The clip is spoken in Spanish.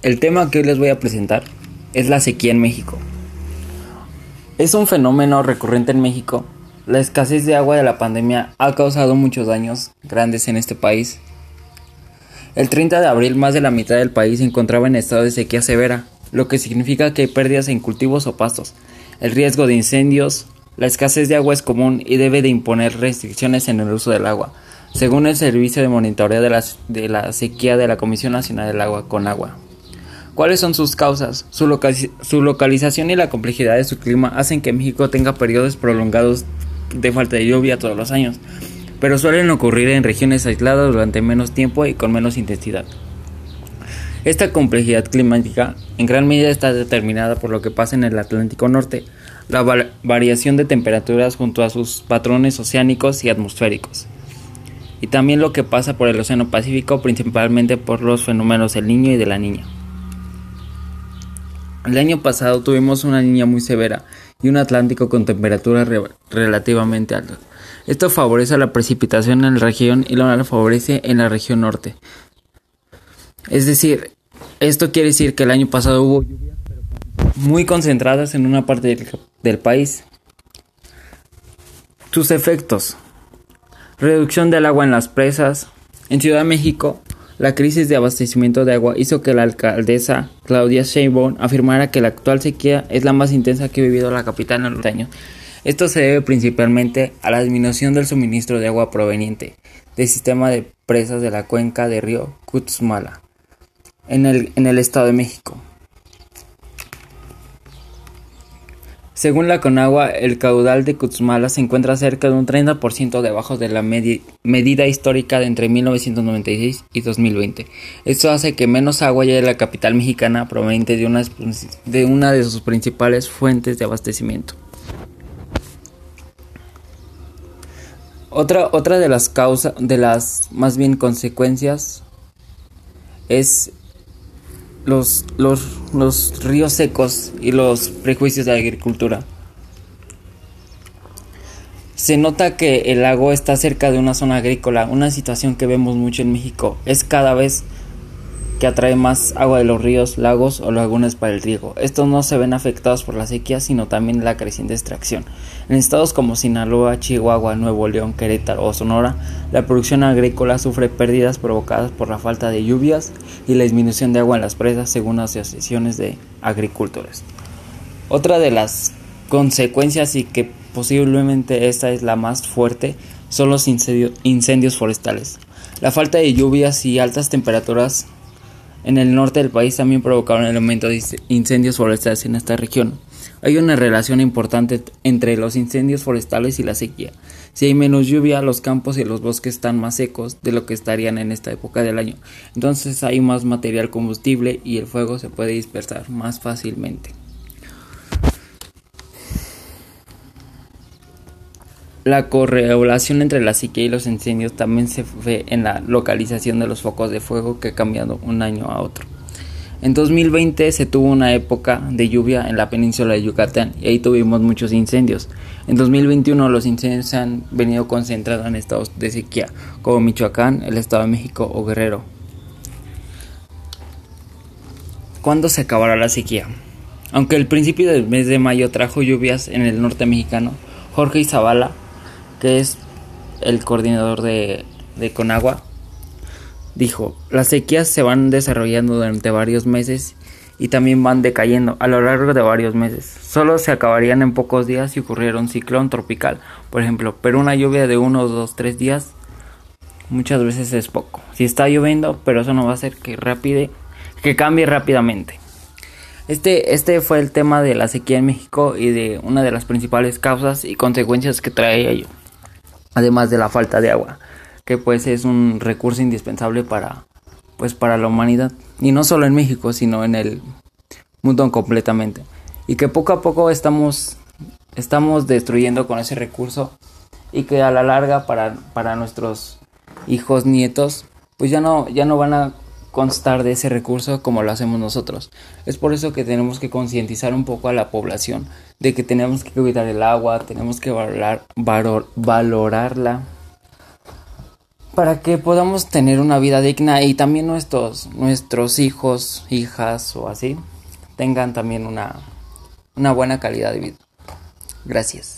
El tema que hoy les voy a presentar es la sequía en México. Es un fenómeno recurrente en México. La escasez de agua de la pandemia ha causado muchos daños grandes en este país. El 30 de abril más de la mitad del país se encontraba en estado de sequía severa, lo que significa que hay pérdidas en cultivos o pastos, el riesgo de incendios, la escasez de agua es común y debe de imponer restricciones en el uso del agua, según el Servicio de Monitoreo de la, de la Sequía de la Comisión Nacional del Agua con Agua. ¿Cuáles son sus causas? Su, localización y la complejidad de su clima hacen que México tenga periodos prolongados de falta de lluvia todos los años, pero suelen ocurrir en regiones aisladas durante menos tiempo y con menos intensidad. Esta complejidad climática en gran medida está determinada por lo que pasa en el Atlántico Norte, la variación de temperaturas junto a sus patrones oceánicos y atmosféricos, y también lo que pasa por el Océano Pacífico, principalmente por los fenómenos del niño y de la niña. El año pasado tuvimos una niña muy severa y un Atlántico con temperaturas relativamente altas. Esto favorece la precipitación en la región y lo favorece en la región norte. Es decir, esto quiere decir que el año pasado hubo lluvias muy concentradas en una parte del, del país. Sus efectos. Reducción del agua en las presas. En Ciudad de México la crisis de abastecimiento de agua hizo que la alcaldesa Claudia Sheinbaum afirmara que la actual sequía es la más intensa que ha vivido la capital en los años. Esto se debe principalmente a la disminución del suministro de agua proveniente del sistema de presas de la cuenca de río Cutzmala en el Estado de México. Según la Conagua, el caudal de Cutzmala se encuentra cerca de un 30% debajo de la medida histórica de entre 1996 y 2020. Esto hace que menos agua llegue a la capital mexicana proveniente de una, de una de sus principales fuentes de abastecimiento. Otra, otra de las causas, de las más bien consecuencias, es los, los, ríos secos y los prejuicios de la agricultura. Se nota que el lago está cerca de una zona agrícola, una situación que vemos mucho en México. Es cada vez que atrae más agua de los ríos, lagos o lagunas para el riego. Estos no se ven afectados por la sequía, sino también la creciente extracción. En estados como Sinaloa, Chihuahua, Nuevo León, Querétaro o Sonora, la producción agrícola sufre pérdidas provocadas por la falta de lluvias y la disminución de agua en las presas, según asociaciones de agricultores. Otra de las consecuencias y que posiblemente esta es la más fuerte son los incendios forestales. La falta de lluvias y altas temperaturas en el norte del país también provocaron el aumento de incendios forestales en esta región. Hay una relación importante entre los incendios forestales y la sequía. Si hay menos lluvia, los campos y los bosques están más secos de lo que estarían en esta época del año. Entonces hay más material combustible y el fuego se puede dispersar más fácilmente. La correlación entre la sequía y los incendios también se ve en la localización de los focos de fuego que ha cambiado un año a otro. En 2020 se tuvo una época de lluvia en la península de Yucatán y ahí tuvimos muchos incendios. En 2021 los incendios se han venido concentrados en estados de sequía como Michoacán, el Estado de México o Guerrero. ¿Cuándo se acabará la sequía? Aunque el principio del mes de mayo trajo lluvias en el norte mexicano, Jorge Izabala que es el coordinador de, Conagua, dijo, las sequías se van desarrollando durante varios meses y también van decayendo a lo largo de varios meses. Solo se acabarían en pocos días si ocurriera un ciclón tropical, por ejemplo, pero una lluvia de uno, dos, tres días muchas veces es poco. Si está lloviendo, pero eso no va a hacer que rápide, que cambie rápidamente. Este, este fue el tema de la sequía en México y de una de las principales causas y consecuencias que trae ello además de la falta de agua, que pues es un recurso indispensable para pues para la humanidad y no solo en México, sino en el mundo completamente. Y que poco a poco estamos estamos destruyendo con ese recurso y que a la larga para, para nuestros hijos nietos pues ya no ya no van a constar de ese recurso como lo hacemos nosotros. Es por eso que tenemos que concientizar un poco a la población de que tenemos que cuidar el agua, tenemos que valorar, valorarla, para que podamos tener una vida digna y también nuestros, nuestros hijos, hijas o así tengan también una, una buena calidad de vida. Gracias.